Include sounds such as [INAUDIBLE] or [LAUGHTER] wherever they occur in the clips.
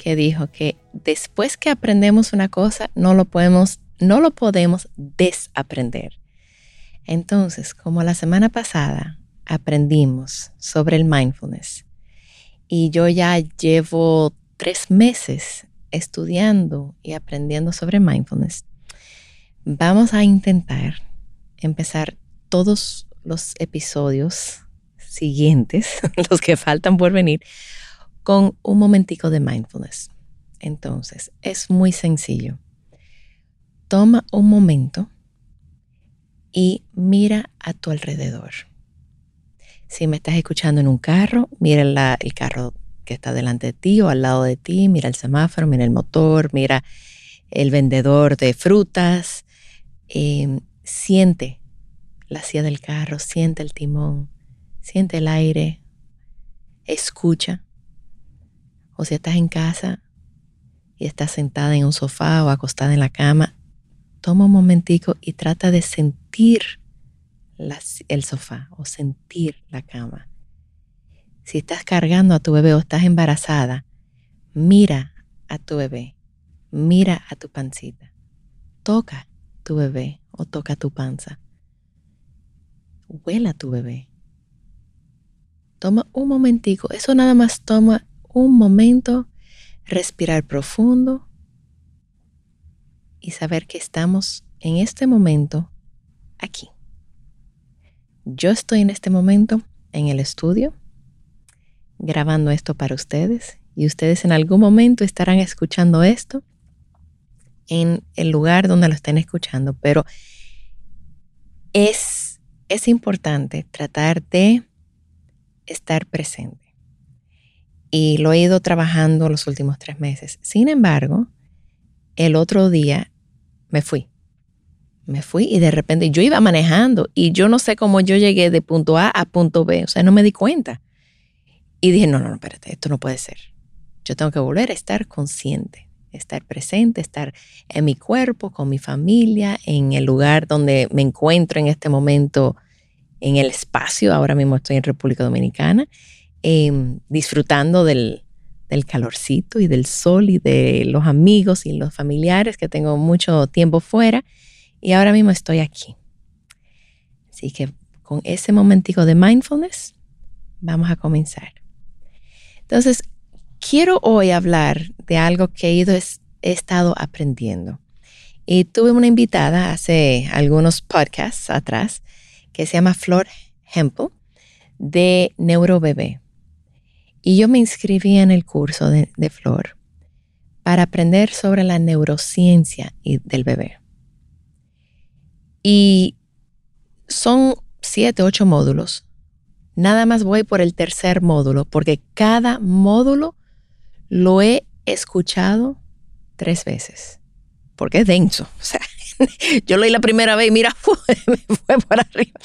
que dijo que después que aprendemos una cosa, no lo podemos, no lo podemos desaprender. Entonces, como la semana pasada aprendimos sobre el mindfulness y yo ya llevo tres meses estudiando y aprendiendo sobre mindfulness, vamos a intentar empezar todos los episodios siguientes, [LAUGHS] los que faltan por venir, con un momentico de mindfulness. Entonces, es muy sencillo. Toma un momento y mira a tu alrededor. Si me estás escuchando en un carro, mira el carro que está delante de ti o al lado de ti, mira el semáforo, mira el motor, mira el vendedor de frutas. Em, siente la silla del carro, siente el timón, siente el aire, escucha o si estás en casa y estás sentada en un sofá o acostada en la cama, toma un momentico y trata de sentir el sofá o sentir la cama. Si estás cargando a tu bebé o estás embarazada, mira a tu bebé, mira a tu pancita, toca tu bebé o toca tu panza, huela a tu bebé. Toma un momentico, eso nada más toma un momento, respirar profundo y saber que estamos en este momento aquí. Yo estoy en este momento en el estudio grabando esto para ustedes y ustedes en algún momento estarán escuchando esto en el lugar donde lo estén escuchando, pero es, es importante tratar de estar presente y lo he ido trabajando los últimos tres meses. Sin embargo, el otro día me fui. Me fui y de repente yo iba manejando y yo no sé cómo yo llegué de punto A a punto B, o sea, no me di cuenta. Y dije, no, no, no, espérate, esto no puede ser. Yo tengo que volver a estar consciente, estar presente, estar en mi cuerpo, con mi familia, en el lugar donde me encuentro en este momento, en el espacio. Ahora mismo estoy en República Dominicana Em, disfrutando del, del calorcito y del sol y de los amigos y los familiares que tengo mucho tiempo fuera y ahora mismo estoy aquí. Así que con ese momentico de mindfulness vamos a comenzar. Entonces, quiero hoy hablar de algo que he, ido, he estado aprendiendo. Y tuve una invitada hace algunos podcasts atrás que se llama Flor Hempel de Neurobebé. Y yo me inscribí en el curso de, Flor para aprender sobre la neurociencia del bebé. Y son siete, ocho módulos. Nada más voy por el tercer módulo, porque cada módulo lo he escuchado tres veces, porque es denso. [LAUGHS] O sea, [LAUGHS] yo lo la primera vez y mira, me [LAUGHS] fue por arriba.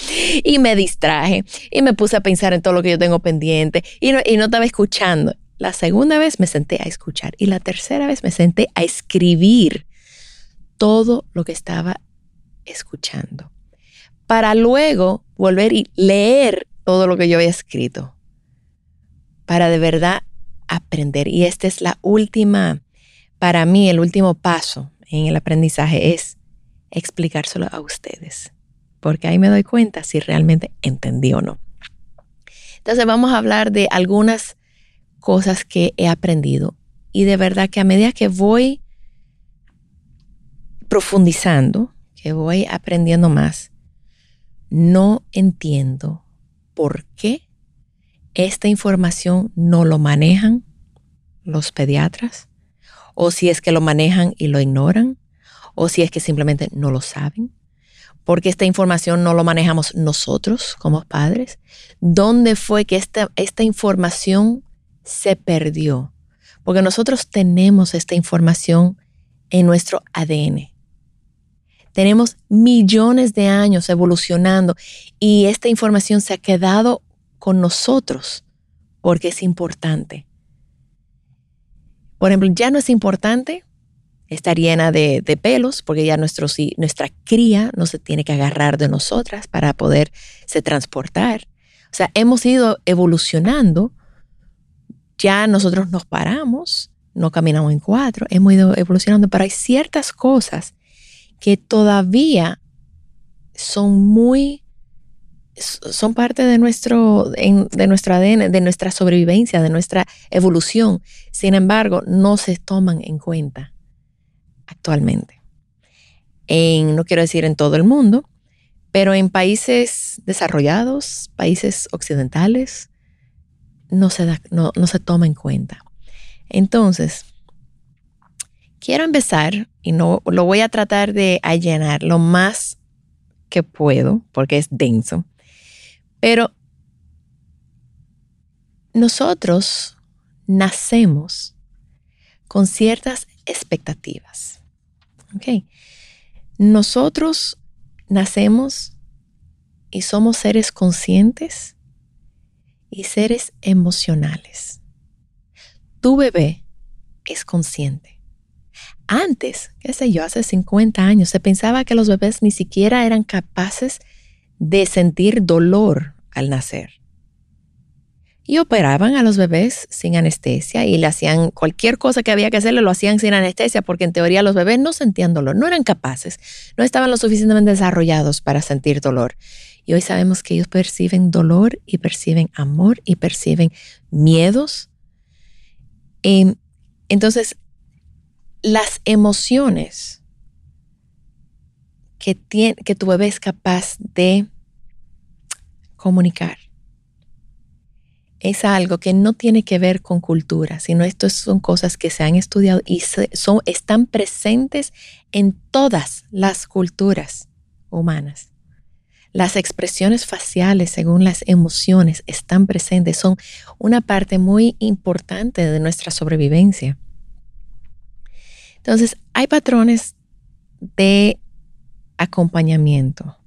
Y me distraje y me puse a pensar en todo lo que yo tengo pendiente y no, y no estaba escuchando. La segunda vez me senté a escuchar y la tercera vez me senté a escribir todo lo que estaba escuchando para luego volver y leer todo lo que yo había escrito para de verdad aprender. Y esta es la última, para mí, el último paso en el aprendizaje es explicárselo a ustedes, porque ahí me doy cuenta si realmente entendí o no. Entonces vamos a hablar de algunas cosas que he aprendido y de verdad que a medida que voy profundizando, que voy aprendiendo más, no entiendo por qué esta información no lo manejan los pediatras, o si es que lo manejan y lo ignoran, o si es que simplemente no lo saben, porque esta información no lo manejamos nosotros como padres. ¿Dónde fue que esta, esta información se perdió? Porque nosotros tenemos esta información en nuestro ADN. Tenemos millones de años evolucionando y esta información se ha quedado con nosotros porque es importante. Por ejemplo, ya no es importante estar llena de, pelos porque ya nuestra cría no se tiene que agarrar de nosotras para poderse transportar. O sea, hemos ido evolucionando, ya nosotros nos paramos, no caminamos en cuatro, hemos ido evolucionando, pero hay ciertas cosas que todavía son muy, son parte de nuestro, de nuestro ADN, de nuestra sobrevivencia, de nuestra evolución. Sin embargo, no se toman en cuenta actualmente. En, no quiero decir en todo el mundo, pero en países desarrollados, países occidentales, no se, da, no, no se toma en cuenta. Entonces, quiero empezar y no lo voy a tratar de allanar lo más que puedo porque es denso. Pero nosotros nacemos con ciertas expectativas. ¿ok? Nosotros nacemos y somos seres conscientes y seres emocionales. Tu bebé es consciente antes, qué sé yo, hace 50 años, se pensaba que los bebés ni siquiera eran capaces de sentir dolor al nacer. Y operaban a los bebés sin anestesia y le hacían cualquier cosa que había que hacerle, lo hacían sin anestesia, porque en teoría los bebés no sentían dolor, no eran capaces, no estaban lo suficientemente desarrollados para sentir dolor. Y hoy sabemos que ellos perciben dolor y perciben amor y perciben miedos. Em, entonces, las emociones que, que tu bebé es capaz de comunicar es algo que no tiene que ver con cultura, sino estas son cosas que se han estudiado y son, están presentes en todas las culturas humanas. Las expresiones faciales según las emociones están presentes, son una parte muy importante de nuestra sobrevivencia. Entonces, hay patrones de acompañamiento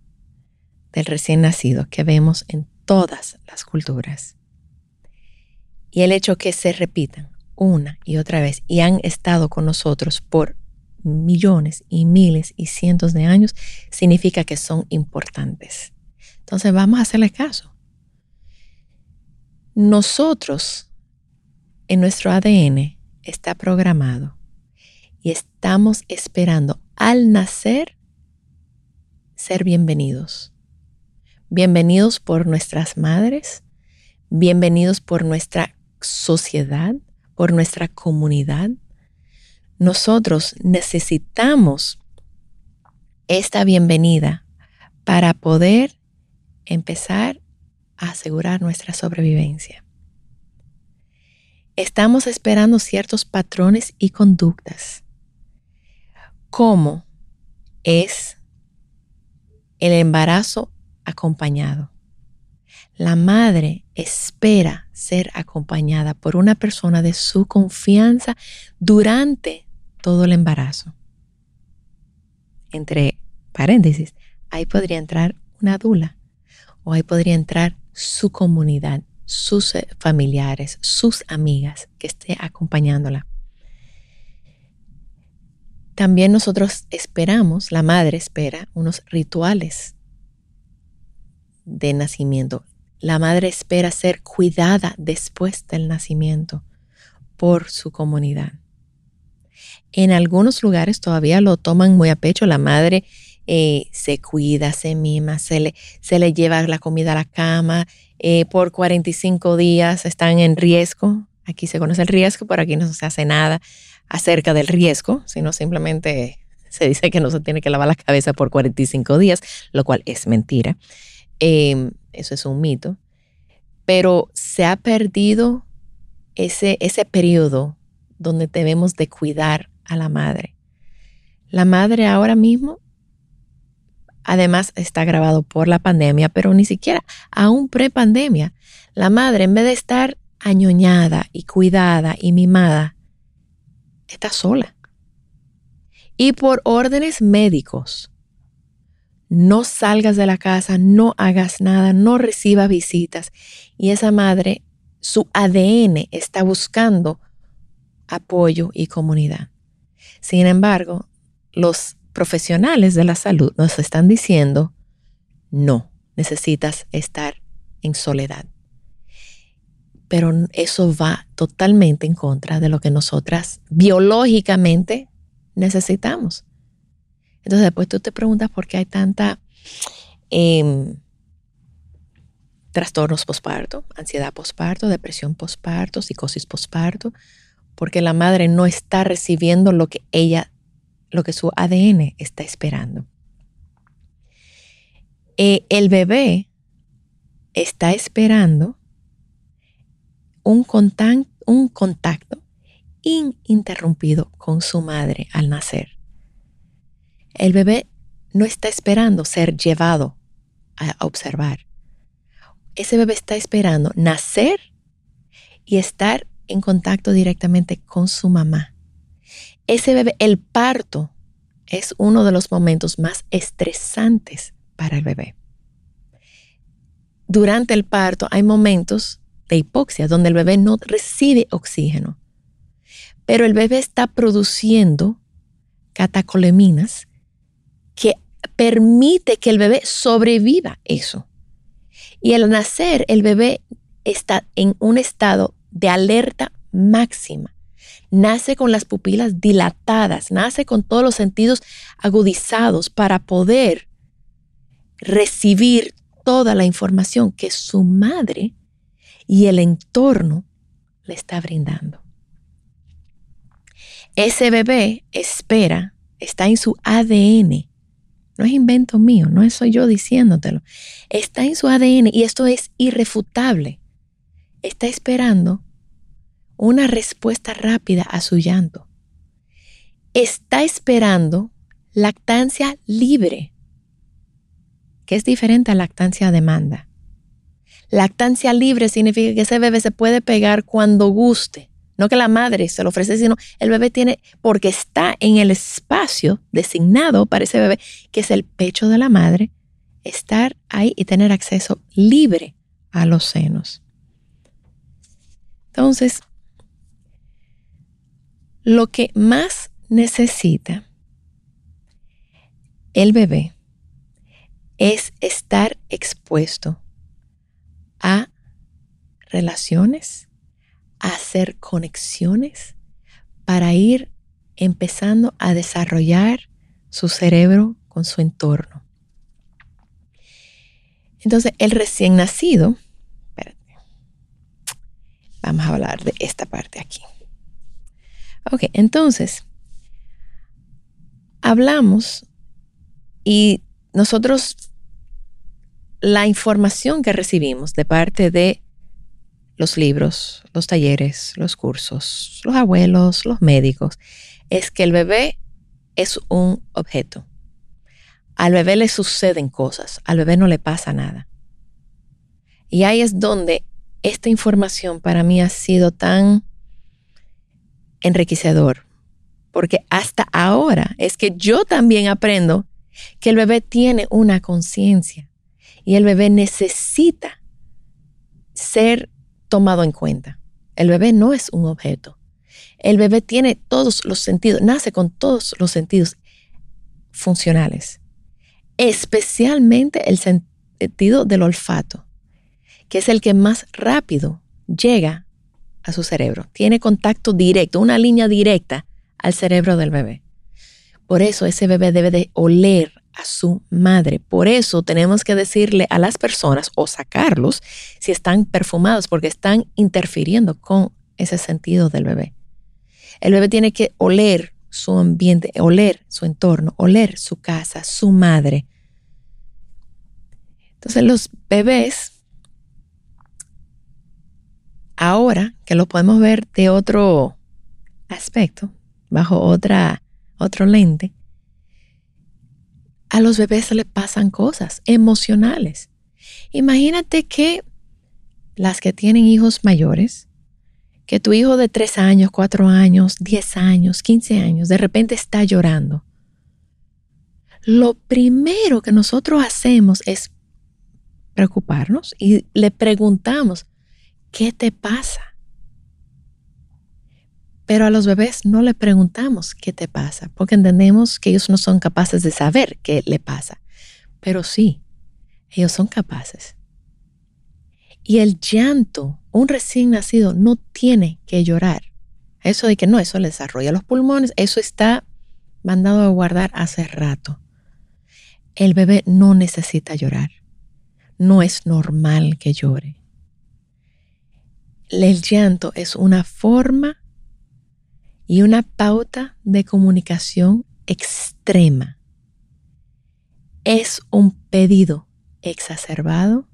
del recién nacido que vemos en todas las culturas. Y el hecho que se repitan una y otra vez y han estado con nosotros por millones y miles y cientos de años significa que son importantes. Entonces vamos a hacerle caso. Nosotros, en nuestro ADN, está programado y estamos esperando al nacer ser bienvenidos. Bienvenidos por nuestras madres, bienvenidos por nuestra sociedad, por nuestra comunidad. Nosotros necesitamos esta bienvenida para poder empezar a asegurar nuestra sobrevivencia. Estamos esperando ciertos patrones y conductas cómo es el embarazo acompañado. La madre espera ser acompañada por una persona de su confianza durante todo el embarazo. Entre paréntesis, ahí podría entrar una dula o ahí podría entrar su comunidad, sus familiares, sus amigas que esté acompañándola. También nosotros esperamos, la madre espera, unos rituales de nacimiento. La madre espera ser cuidada después del nacimiento por su comunidad. En algunos lugares todavía lo toman muy a pecho. La madre eh, se cuida, se mima, se le, se le, lleva la comida a la cama. Eh, por 45 días están en riesgo. Aquí se conoce el riesgo, pero aquí no se hace nada acerca del riesgo, sino simplemente se dice que no se tiene que lavar la cabeza por 45 días, lo cual es mentira. Em, eso es un mito. Pero se ha perdido ese, ese periodo donde debemos de cuidar a la madre. La madre ahora mismo, además está grabado por la pandemia, pero ni siquiera aún pre-pandemia, la madre en vez de estar añoñada y cuidada y mimada, está sola. Y por órdenes médicos, no salgas de la casa, no hagas nada, no recibas visitas. Y esa madre, su ADN está buscando apoyo y comunidad. Sin embargo, los profesionales de la salud nos están diciendo, no, necesitas estar en soledad. Pero eso va totalmente en contra de lo que nosotras biológicamente necesitamos. Entonces después tú te preguntas por qué hay tanta em, trastornos posparto, ansiedad posparto, depresión posparto, psicosis posparto, porque la madre no está recibiendo lo que ella, lo que su ADN está esperando. Eh, el bebé está esperando un, un contacto ininterrumpido con su madre al nacer. El bebé no está esperando ser llevado a observar. Ese bebé está esperando nacer y estar en contacto directamente con su mamá. Ese bebé, el parto, es uno de los momentos más estresantes para el bebé. Durante el parto hay momentos de hipoxia donde el bebé no recibe oxígeno, pero el bebé está produciendo catacoleminas que permite que el bebé sobreviva eso. Y al nacer el bebé está en un estado de alerta máxima. Nace con las pupilas dilatadas, nace con todos los sentidos agudizados para poder recibir toda la información que su madre y el entorno le está brindando. Ese bebé espera, está en su ADN. No es invento mío, no soy yo diciéndotelo. Está en su ADN y esto es irrefutable. Está esperando una respuesta rápida a su llanto. Está esperando lactancia libre, que es diferente a lactancia demanda. Lactancia libre significa que ese bebé se puede pegar cuando guste. No que la madre se lo ofrece, sino el bebé tiene, porque está en el espacio designado para ese bebé, que es el pecho de la madre, estar ahí y tener acceso libre a los senos. Entonces, lo que más necesita el bebé es estar expuesto a relaciones, hacer conexiones para ir empezando a desarrollar su cerebro con su entorno. Entonces, el recién nacido, vamos a hablar de esta parte aquí. Ok, entonces, hablamos y nosotros, la información que recibimos de parte de los libros, los talleres, los cursos, los abuelos, los médicos, es que el bebé es un objeto. Al bebé le suceden cosas, al bebé no le pasa nada. Y ahí es donde esta información para mí ha sido tan enriquecedor, porque hasta ahora es que yo también aprendo que el bebé tiene una conciencia y el bebé necesita ser tomado en cuenta. El bebé no es un objeto. El bebé tiene todos los sentidos, nace con todos los sentidos funcionales, especialmente el sentido del olfato, que es el que más rápido llega a su cerebro. Tiene contacto directo, una línea directa al cerebro del bebé. Por eso ese bebé debe de oler a su madre. Por eso tenemos que decirle a las personas o sacarlos si están perfumados porque están interfiriendo con ese sentido del bebé. El bebé tiene que oler su ambiente, oler su entorno, oler su casa, su madre. Entonces los bebés, ahora que lo podemos ver de otro aspecto, bajo otra, otro lente, a los bebés les pasan cosas emocionales. Imagínate que las que tienen hijos mayores, que tu hijo de 3 años, 4 años, 10 años, 15 años, de repente está llorando. Lo primero que nosotros hacemos es preocuparnos y le preguntamos, ¿qué te pasa? Pero a los bebés no le preguntamos qué te pasa, porque entendemos que ellos no son capaces de saber qué le pasa. Pero sí, ellos son capaces. Y el llanto, un recién nacido no tiene que llorar. Eso de que no, eso le desarrolla los pulmones, eso está mandado a guardar hace rato. El bebé no necesita llorar. No es normal que llore. El llanto es una forma y una pauta de comunicación extrema. Es un pedido exacerbado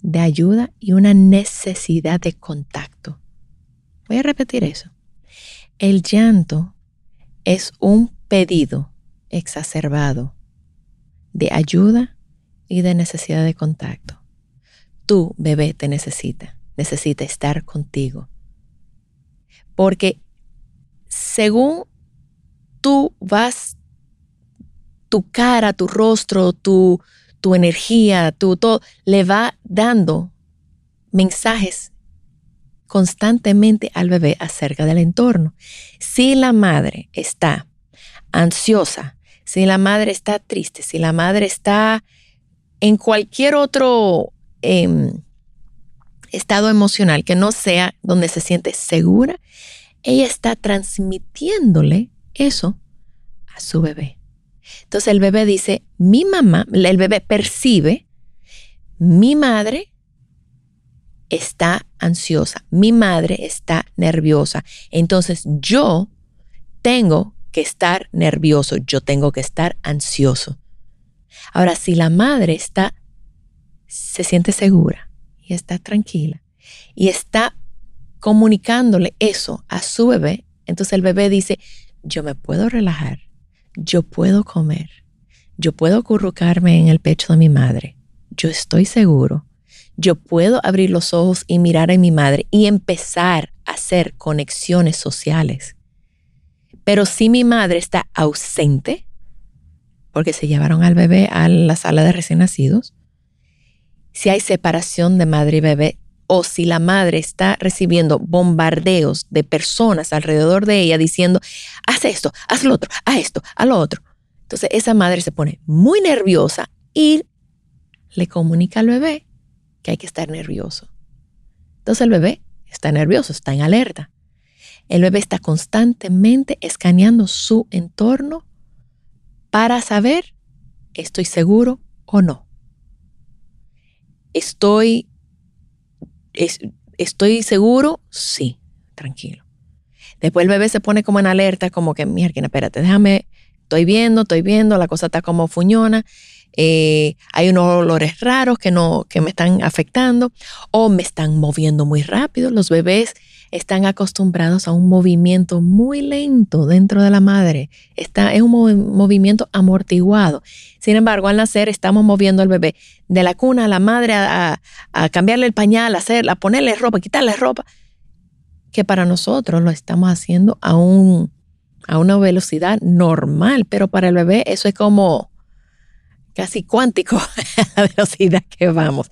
de ayuda y una necesidad de contacto. Voy a repetir eso. El llanto es un pedido exacerbado de ayuda y de necesidad de contacto. Tu bebé te necesita, necesita estar contigo. Porque según tú vas, tu cara, tu rostro, tu, tu energía, tu todo, le va dando mensajes constantemente al bebé acerca del entorno. Si la madre está ansiosa, si la madre está triste, si la madre está en cualquier otro em, estado emocional que no sea donde se siente segura, ella está transmitiéndole eso a su bebé. Entonces el bebé dice, mi mamá, el bebé percibe, mi madre está ansiosa, mi madre está nerviosa. Entonces yo tengo que estar nervioso, yo tengo que estar ansioso. Ahora, si la madre está, se siente segura y está tranquila y está comunicándole eso a su bebé, entonces el bebé dice, yo me puedo relajar, yo puedo comer, yo puedo acurrucarme en el pecho de mi madre, yo estoy seguro, yo puedo abrir los ojos y mirar a mi madre y empezar a hacer conexiones sociales. Pero si mi madre está ausente, porque se llevaron al bebé a la sala de recién nacidos, si hay separación de madre y bebé, o si la madre está recibiendo bombardeos de personas alrededor de ella diciendo, haz esto, haz lo otro, haz esto, haz lo otro. Entonces esa madre se pone muy nerviosa y le comunica al bebé que hay que estar nervioso. Entonces el bebé está nervioso, está en alerta. El bebé está constantemente escaneando su entorno para saber, estoy seguro o no. Estoy ¿Estoy seguro? Sí, tranquilo. Después el bebé se pone como en alerta, como que, mierda, espérate, déjame, estoy viendo, estoy viendo, la cosa está como fuñona, eh, hay unos olores raros que, no, que me están afectando o me están moviendo muy rápido. Los bebés están acostumbrados a un movimiento muy lento dentro de la madre. Está, es un movimiento amortiguado. Sin embargo, al nacer estamos moviendo al bebé de la cuna a la madre a, cambiarle el pañal, a, a ponerle ropa, quitarle ropa, que para nosotros lo estamos haciendo a, un, a una velocidad normal, pero para el bebé eso es como casi cuántico [LAUGHS] la velocidad que vamos.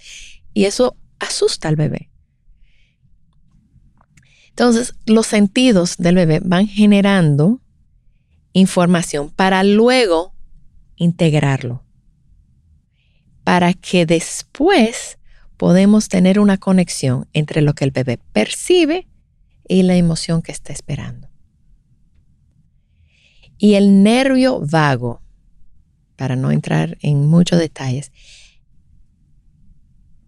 Y eso asusta al bebé. Entonces, los sentidos del bebé van generando información para luego integrarlo, para que después podemos tener una conexión entre lo que el bebé percibe y la emoción que está esperando. Y el nervio vago, para no entrar en muchos detalles,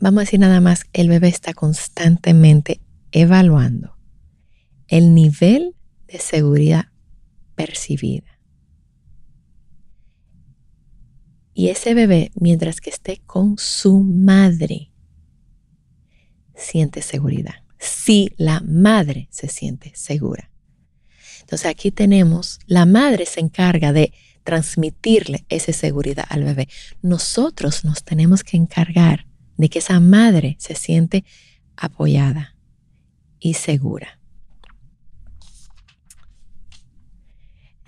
vamos a decir nada más, el bebé está constantemente evaluando el nivel de seguridad percibida. Y ese bebé, mientras que esté con su madre, siente seguridad. Si la madre se siente segura. Entonces aquí tenemos, la madre se encarga de transmitirle esa seguridad al bebé. Nosotros nos tenemos que encargar de que esa madre se siente apoyada y segura.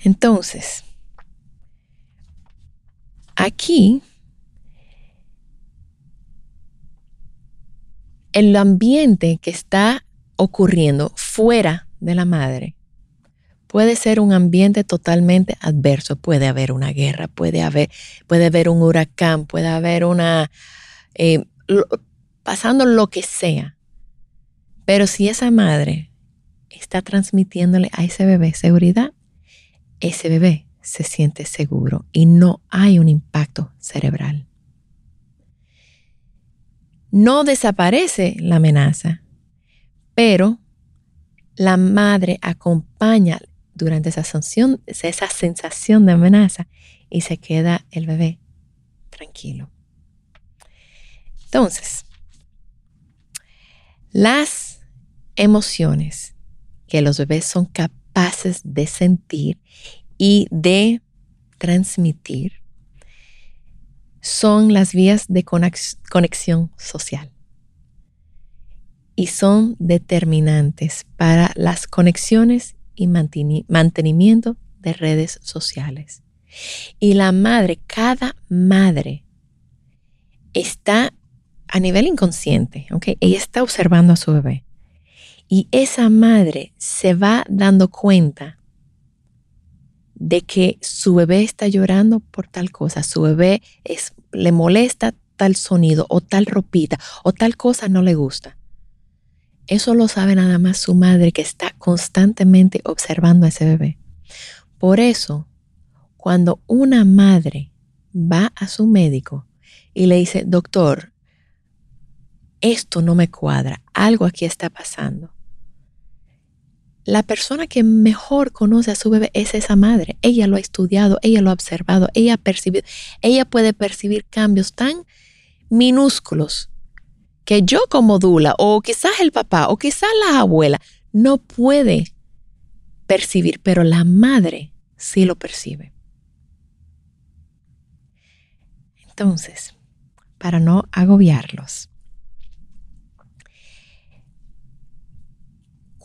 Entonces, aquí el ambiente que está ocurriendo fuera de la madre puede ser un ambiente totalmente adverso. Puede haber una guerra, puede haber, puede haber un huracán, puede haber una... Eh, pasando lo que sea. Pero si esa madre está transmitiéndole a ese bebé seguridad, ese bebé se siente seguro y no hay un impacto cerebral. No desaparece la amenaza, pero la madre acompaña durante esa, sensación de amenaza y se queda el bebé tranquilo. Entonces, las emociones que los bebés son capaces de sentir y de transmitir son las vías de conexión social y son determinantes para las conexiones y mantenimiento de redes sociales. Y la madre, cada madre, está a nivel inconsciente, ¿ok? Ella está observando a su bebé. Y esa madre se va dando cuenta de que su bebé está llorando por tal cosa, su bebé es, le molesta tal sonido o tal ropita o tal cosa no le gusta. Eso lo sabe nada más su madre que está constantemente observando a ese bebé. Por eso, cuando una madre va a su médico y le dice, doctor, esto no me cuadra, algo aquí está pasando. La persona que mejor conoce a su bebé es esa madre. Ella lo ha estudiado, ella lo ha observado, ella ha percibido, ella puede percibir cambios tan minúsculos que yo como dula o quizás el papá o quizás la abuela no puede percibir, pero la madre sí lo percibe. Entonces, para no agobiarlos,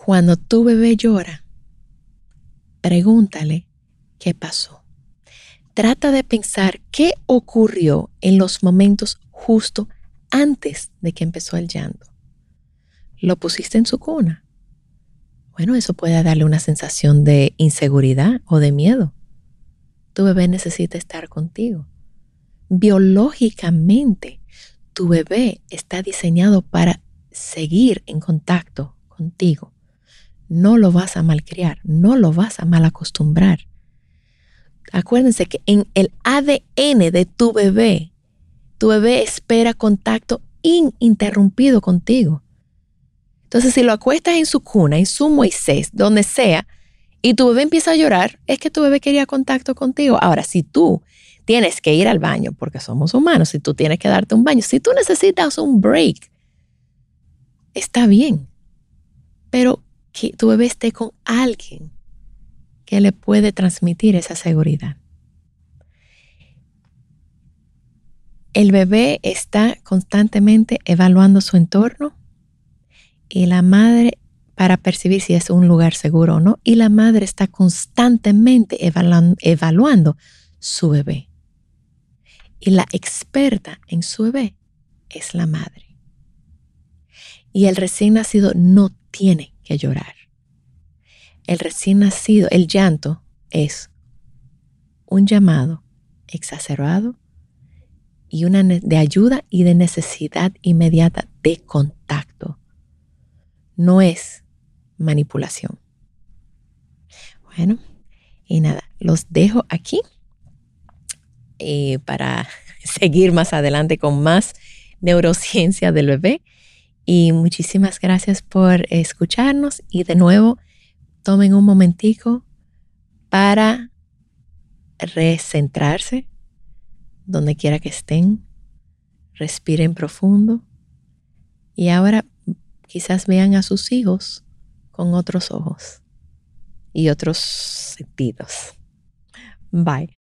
cuando tu bebé llora, pregúntale qué pasó. Trata de pensar qué ocurrió en los momentos justo antes de que empezó el llanto. Lo pusiste en su cuna. Bueno, eso puede darle una sensación de inseguridad o de miedo. Tu bebé necesita estar contigo. Biológicamente, tu bebé está diseñado para seguir en contacto contigo. No lo vas a malcriar, no lo vas a mal acostumbrar. Acuérdense que en el ADN de tu bebé tu bebé espera contacto ininterrumpido contigo. Entonces, si lo acuestas en su cuna, en su Moisés, donde sea, y tu bebé empieza a llorar, es que tu bebé quería contacto contigo. Ahora, si tú tienes que ir al baño, porque somos humanos, si tú tienes que darte un baño, si tú necesitas un break, está bien. Pero que tu bebé esté con alguien que le puede transmitir esa seguridad. El bebé está constantemente evaluando su entorno y la madre para percibir si es un lugar seguro o no. Y la madre está constantemente evaluando, su bebé. Y la experta en su bebé es la madre. Y el recién nacido no tiene que llorar. El recién nacido, el llanto es un llamado exacerbado y una de ayuda y de necesidad inmediata de contacto. No es manipulación. Bueno, y nada, los dejo aquí eh, para [LAUGHS] seguir más adelante con más neurociencia del bebé. Y muchísimas gracias por escucharnos y de nuevo tomen un momentico para recentrarse, donde quiera que estén. Respiren profundo. Y ahora quizás vean a sus hijos con otros ojos y otros sentidos. Bye.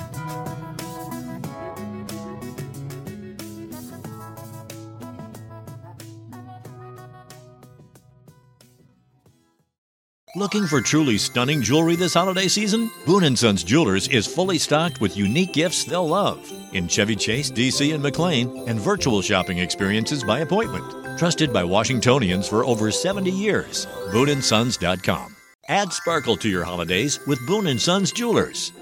Looking for truly stunning jewelry this holiday season? Boone & Sons Jewelers is fully stocked with unique gifts they'll love in Chevy Chase, DC, and McLean, and virtual shopping experiences by appointment. Trusted by Washingtonians for over 70 years. BooneandSons.com. Add sparkle to your holidays with Boone & Sons Jewelers.